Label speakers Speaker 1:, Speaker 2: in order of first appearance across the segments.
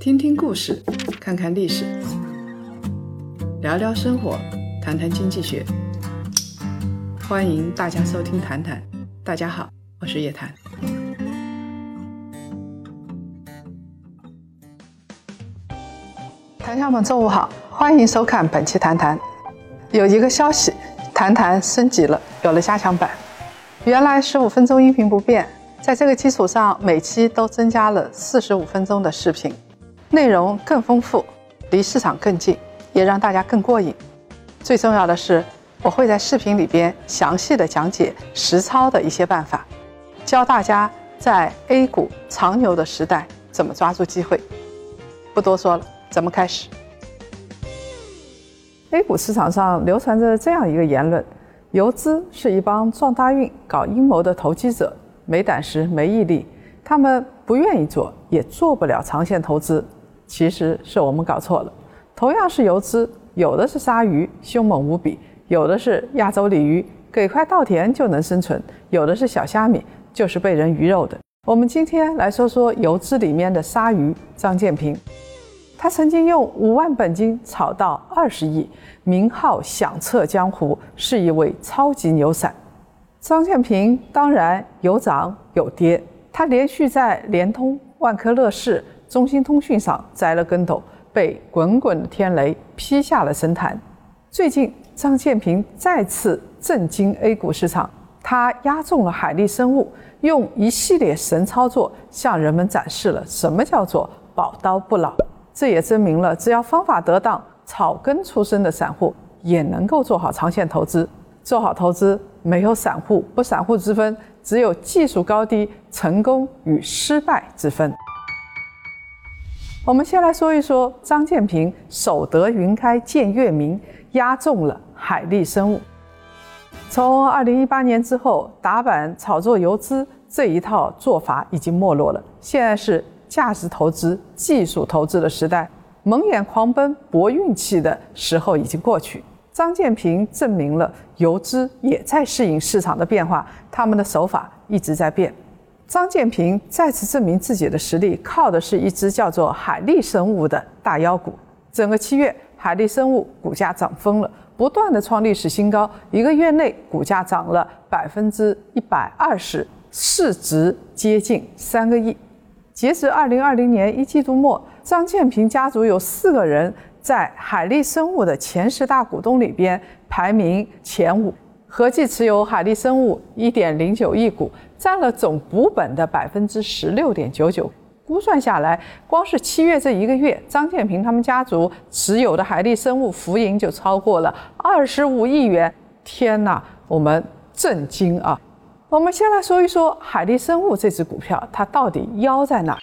Speaker 1: 听听故事，看看历史，聊聊生活，谈谈经济学。欢迎大家收听《谈谈》，大家好，我是叶檀。谈友们，中午好，欢迎收看本期《谈谈》。有一个消息，《谈谈》升级了，有了加强版。原来十五分钟音频不变，在这个基础上，每期都增加了四十五分钟的视频。内容更丰富，离市场更近，也让大家更过瘾。最重要的是，我会在视频里边详细的讲解实操的一些办法，教大家在 A 股长牛的时代怎么抓住机会。不多说了，咱们开始。A 股市场上流传着这样一个言论：游资是一帮撞大运、搞阴谋的投机者，没胆识、没毅力，他们不愿意做，也做不了长线投资。其实是我们搞错了。同样是游资，有的是鲨鱼，凶猛无比；有的是亚洲鲤鱼，给块稻田就能生存；有的是小虾米，就是被人鱼肉的。我们今天来说说游资里面的鲨鱼张建平。他曾经用五万本金炒到二十亿，名号响彻江湖，是一位超级牛散。张建平当然有涨有跌，他连续在联通、万科、乐视。中兴通讯上栽了跟头，被滚滚的天雷劈下了神坛。最近，张建平再次震惊 A 股市场，他押中了海力生物，用一系列神操作向人们展示了什么叫做宝刀不老。这也证明了，只要方法得当，草根出身的散户也能够做好长线投资。做好投资，没有散户不散户之分，只有技术高低、成功与失败之分。我们先来说一说张建平守得云开见月明，押中了海力生物。从二零一八年之后，打板炒作游资这一套做法已经没落了。现在是价值投资、技术投资的时代，蒙眼狂奔搏运气的时候已经过去。张建平证明了游资也在适应市场的变化，他们的手法一直在变。张建平再次证明自己的实力，靠的是一只叫做海力生物的大妖股。整个七月，海力生物股价涨疯了，不断的创历史新高。一个月内，股价涨了百分之一百二十，市值接近三个亿。截至二零二零年一季度末，张建平家族有四个人在海力生物的前十大股东里边排名前五。合计持有海力生物一点零九亿股，占了总股本的百分之十六点九九。估算下来，光是七月这一个月，张建平他们家族持有的海力生物浮盈就超过了二十五亿元。天哪，我们震惊啊！我们先来说一说海力生物这只股票，它到底妖在哪？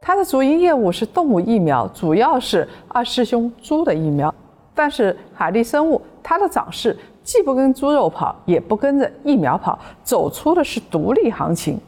Speaker 1: 它的主营业务是动物疫苗，主要是二师兄猪的疫苗。但是海力生物它的涨势。既不跟猪肉跑，也不跟着疫苗跑，走出的是独立行情。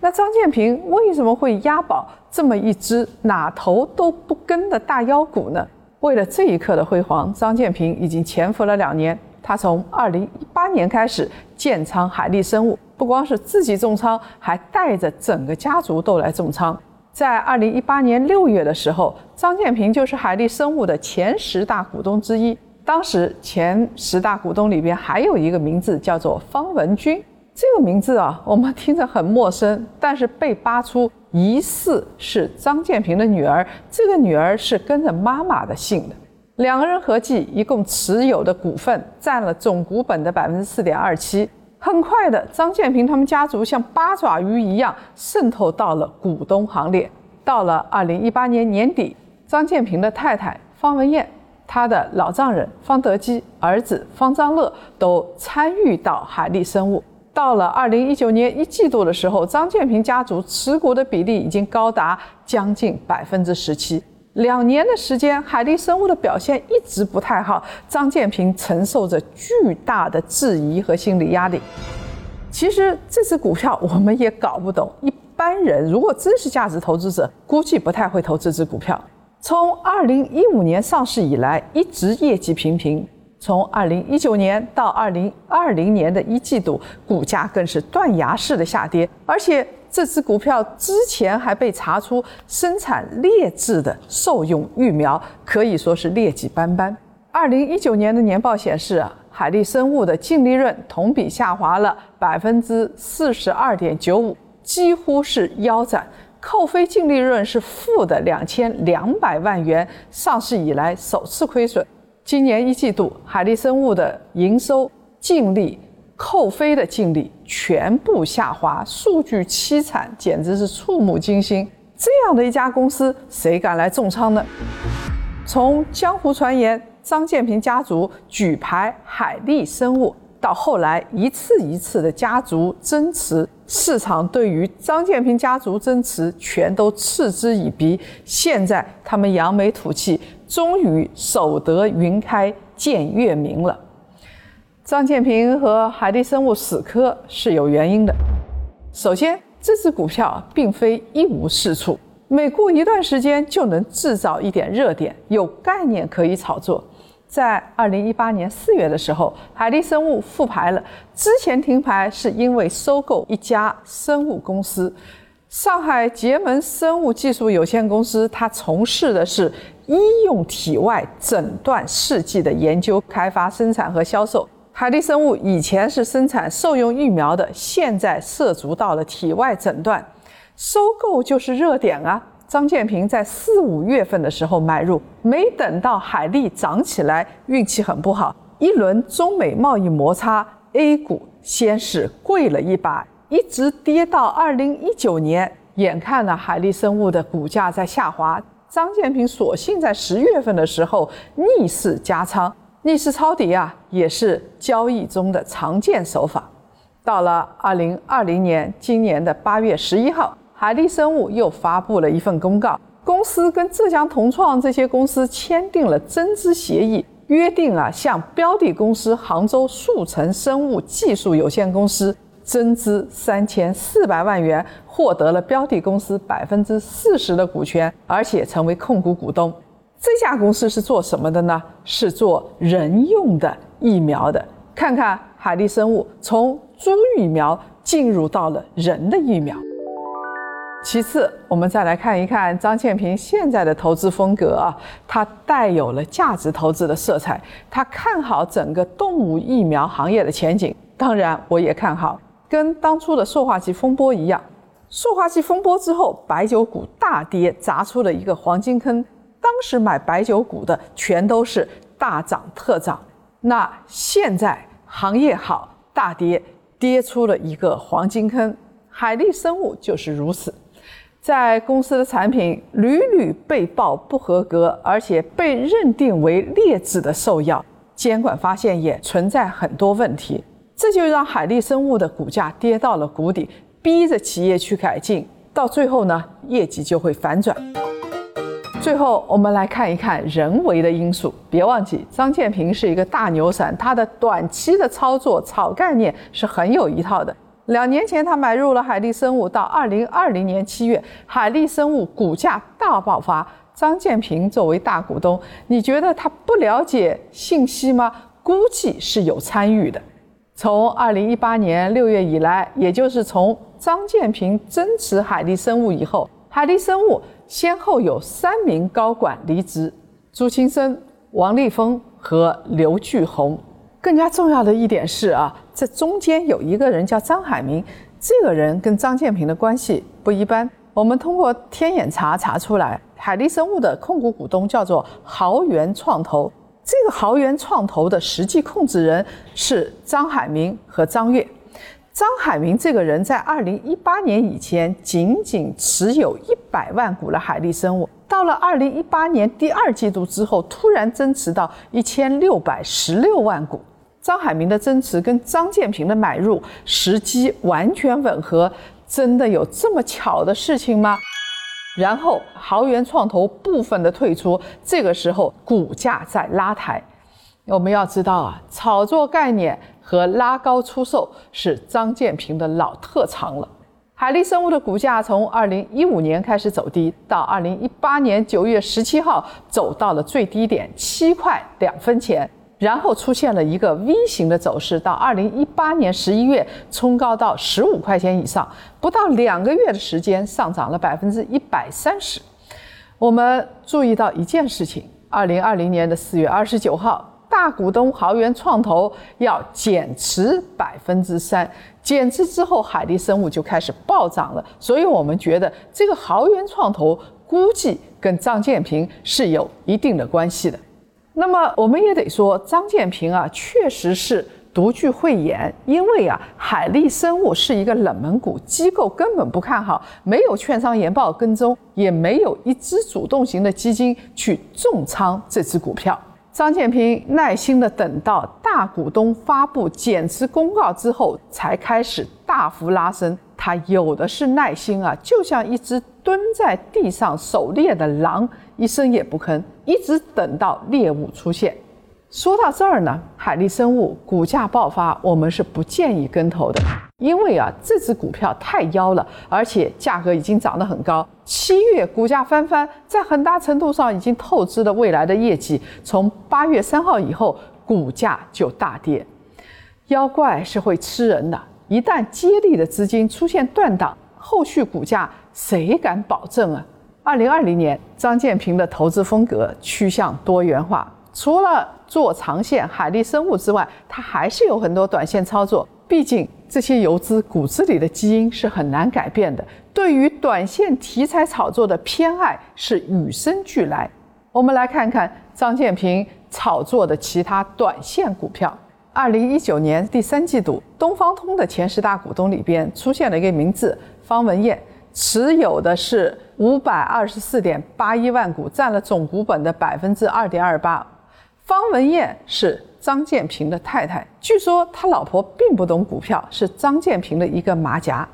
Speaker 1: 那张建平为什么会押宝这么一只哪头都不跟的大妖股呢？为了这一刻的辉煌，张建平已经潜伏了两年。他从二零一八年开始建仓海力生物，不光是自己重仓，还带着整个家族都来重仓。在二零一八年六月的时候，张建平就是海力生物的前十大股东之一。当时前十大股东里边还有一个名字叫做方文军，这个名字啊，我们听着很陌生，但是被扒出疑似是张建平的女儿，这个女儿是跟着妈妈的姓的，两个人合计一共持有的股份占了总股本的百分之四点二七。很快的，张建平他们家族像八爪鱼一样渗透到了股东行列。到了二零一八年年底，张建平的太太方文燕。他的老丈人方德基、儿子方章乐都参与到海力生物。到了二零一九年一季度的时候，张建平家族持股的比例已经高达将近百分之十七。两年的时间，海力生物的表现一直不太好，张建平承受着巨大的质疑和心理压力。其实这只股票我们也搞不懂，一般人如果真是价值投资者，估计不太会投这只股票。从二零一五年上市以来，一直业绩平平。从二零一九年到二零二零年的一季度，股价更是断崖式的下跌。而且这只股票之前还被查出生产劣质的兽用疫苗，可以说是劣迹斑斑。二零一九年的年报显示，海力生物的净利润同比下滑了百分之四十二点九五，几乎是腰斩，扣非净利润是负的两千两百万元，上市以来首次亏损。今年一季度，海力生物的营收、净利。扣非的净利全部下滑，数据凄惨，简直是触目惊心。这样的一家公司，谁敢来重仓呢？从江湖传言张建平家族举牌海力生物，到后来一次一次的家族增持，市场对于张建平家族增持全都嗤之以鼻。现在他们扬眉吐气，终于守得云开见月明了。张建平和海地生物死磕是有原因的。首先，这只股票并非一无是处，每过一段时间就能制造一点热点，有概念可以炒作。在二零一八年四月的时候，海力生物复牌了，之前停牌是因为收购一家生物公司——上海捷门生物技术有限公司，它从事的是医用体外诊断试剂的研究、开发、生产和销售。海力生物以前是生产兽用疫苗的，现在涉足到了体外诊断，收购就是热点啊！张建平在四五月份的时候买入，没等到海力涨起来，运气很不好，一轮中美贸易摩擦，A 股先是贵了一把，一直跌到二零一九年，眼看呢海力生物的股价在下滑，张建平索性在十月份的时候逆势加仓。逆势抄底啊，也是交易中的常见手法。到了二零二零年，今年的八月十一号，海力生物又发布了一份公告，公司跟浙江同创这些公司签订了增资协议，约定啊，向标的公司杭州速成生物技术有限公司增资三千四百万元，获得了标的公司百分之四十的股权，而且成为控股股东。这家公司是做什么的呢？是做人用的疫苗的。看看海力生物从猪疫苗进入到了人的疫苗。其次，我们再来看一看张建平现在的投资风格啊，他带有了价值投资的色彩。他看好整个动物疫苗行业的前景。当然，我也看好，跟当初的塑化剂风波一样，塑化剂风波之后，白酒股大跌，砸出了一个黄金坑。当时买白酒股的全都是大涨特涨，那现在行业好大跌，跌出了一个黄金坑。海力生物就是如此，在公司的产品屡屡被曝不合格，而且被认定为劣质的兽药，监管发现也存在很多问题，这就让海力生物的股价跌到了谷底，逼着企业去改进，到最后呢，业绩就会反转。最后，我们来看一看人为的因素。别忘记，张建平是一个大牛散，他的短期的操作炒概念是很有一套的。两年前，他买入了海力生物，到二零二零年七月，海力生物股价大爆发。张建平作为大股东，你觉得他不了解信息吗？估计是有参与的。从二零一八年六月以来，也就是从张建平增持海力生物以后，海力生物。先后有三名高管离职：朱青生、王立峰和刘巨宏。更加重要的一点是啊，这中间有一个人叫张海明，这个人跟张建平的关系不一般。我们通过天眼查查出来，海力生物的控股股东叫做豪源创投，这个豪源创投的实际控制人是张海明和张悦。张海明这个人，在二零一八年以前仅仅持有一百万股的海力生物，到了二零一八年第二季度之后，突然增持到一千六百十六万股。张海明的增持跟张建平的买入时机完全吻合，真的有这么巧的事情吗？然后豪源创投部分的退出，这个时候股价在拉抬。我们要知道啊，炒作概念。和拉高出售是张建平的老特长了。海力生物的股价从二零一五年开始走低，到二零一八年九月十七号走到了最低点七块两分钱，然后出现了一个 V 型的走势，到二零一八年十一月冲高到十五块钱以上，不到两个月的时间上涨了百分之一百三十。我们注意到一件事情：二零二零年的四月二十九号，大股东豪源创投要减持百分之三，减持之后，海力生物就开始暴涨了。所以我们觉得这个豪源创投估计跟张建平是有一定的关系的。那么我们也得说，张建平啊，确实是独具慧眼，因为啊，海力生物是一个冷门股，机构根本不看好，没有券商研报跟踪，也没有一支主动型的基金去重仓这只股票。张建平耐心的等到大股东发布减持公告之后，才开始大幅拉升。他有的是耐心啊，就像一只蹲在地上狩猎的狼。一声也不吭，一直等到猎物出现。说到这儿呢，海力生物股价爆发，我们是不建议跟投的，因为啊，这只股票太妖了，而且价格已经涨得很高。七月股价翻番，在很大程度上已经透支了未来的业绩。从八月三号以后，股价就大跌。妖怪是会吃人的，一旦接力的资金出现断档，后续股价谁敢保证啊？二零二零年，张建平的投资风格趋向多元化，除了做长线海力生物之外，他还是有很多短线操作。毕竟这些游资骨子里的基因是很难改变的，对于短线题材炒作的偏爱是与生俱来。我们来看看张建平炒作的其他短线股票。二零一九年第三季度，东方通的前十大股东里边出现了一个名字方文燕。持有的是五百二十四点八一万股，占了总股本的百分之二点二八。方文燕是张建平的太太，据说他老婆并不懂股票，是张建平的一个马甲。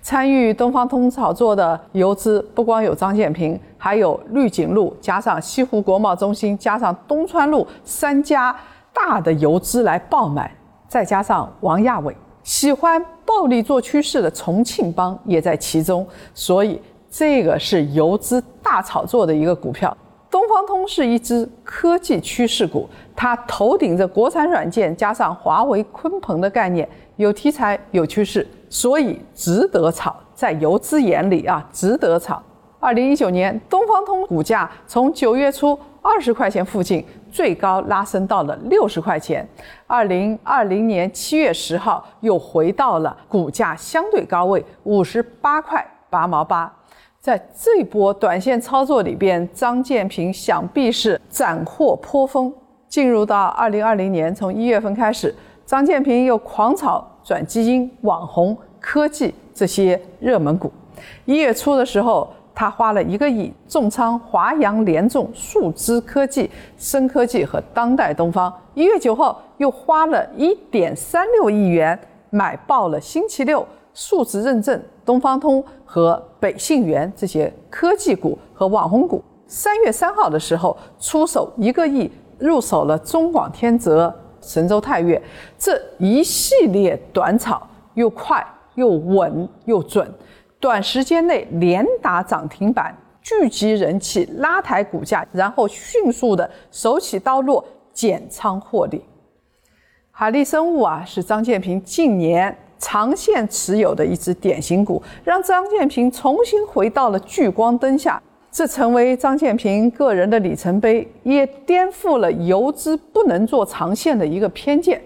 Speaker 1: 参与东方通炒作的游资不光有张建平，还有绿景路，加上西湖国贸中心，加上东川路三家大的游资来爆买，再加上王亚伟。喜欢暴力做趋势的重庆帮也在其中，所以这个是游资大炒作的一个股票。东方通是一只科技趋势股，它头顶着国产软件加上华为、鲲鹏的概念，有题材有趋势，所以值得炒。在游资眼里啊，值得炒。二零一九年，东方通股价从九月初二十块钱附近。最高拉升到了六十块钱，二零二零年七月十号又回到了股价相对高位五十八块八毛八。在这波短线操作里边，张建平想必是斩获颇丰。进入到二零二零年，从一月份开始，张建平又狂炒转基因、网红、科技这些热门股。一月初的时候。他花了一个亿重仓华阳联众、数知科技、深科技和当代东方。一月九号又花了一点三六亿元买爆了星期六、数值认证、东方通和北信源这些科技股和网红股。三月三号的时候出手一个亿入手了中广天泽、神州泰岳，这一系列短炒又快又稳又准。短时间内连打涨停板，聚集人气，拉抬股价，然后迅速的手起刀落减仓获利。海力生物啊，是张建平近年长线持有的一只典型股，让张建平重新回到了聚光灯下，这成为张建平个人的里程碑，也颠覆了游资不能做长线的一个偏见。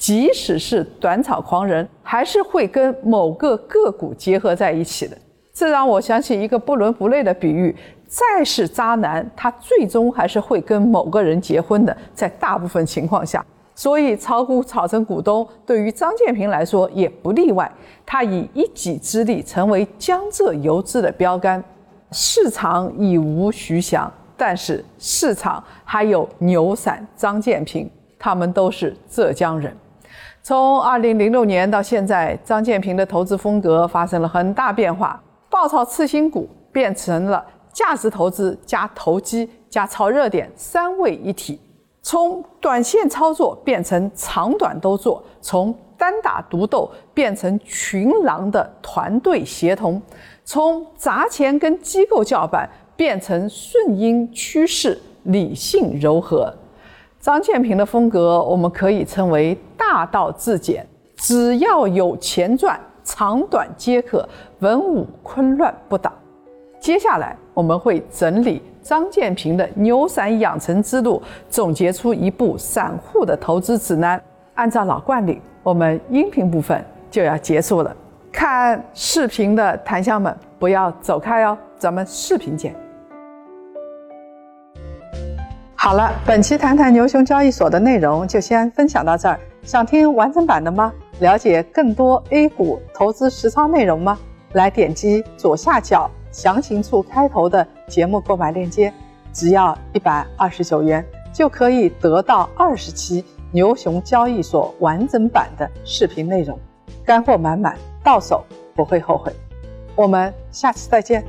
Speaker 1: 即使是短炒狂人，还是会跟某个个股结合在一起的。这让我想起一个不伦不类的比喻：再是渣男，他最终还是会跟某个人结婚的。在大部分情况下，所以炒股炒成股东，对于张建平来说也不例外。他以一己之力成为江浙游资的标杆。市场已无徐翔，但是市场还有牛散、张建平，他们都是浙江人。从二零零六年到现在，张建平的投资风格发生了很大变化，爆炒次新股变成了价值投资加投机加炒热点三位一体，从短线操作变成长短都做，从单打独斗变成群狼的团队协同，从砸钱跟机构叫板变成顺应趋势理性柔和。张建平的风格，我们可以称为大道至简，只要有钱赚，长短皆可，文武昆乱不倒。接下来我们会整理张建平的牛散养成之路，总结出一部散户的投资指南。按照老惯例，我们音频部分就要结束了。看视频的檀香们，不要走开哦，咱们视频见。好了，本期谈谈牛熊交易所的内容就先分享到这儿。想听完整版的吗？了解更多 A 股投资实操内容吗？来点击左下角详情处开头的节目购买链接，只要一百二十九元就可以得到二十期牛熊交易所完整版的视频内容，干货满满，到手不会后悔。我们下次再见。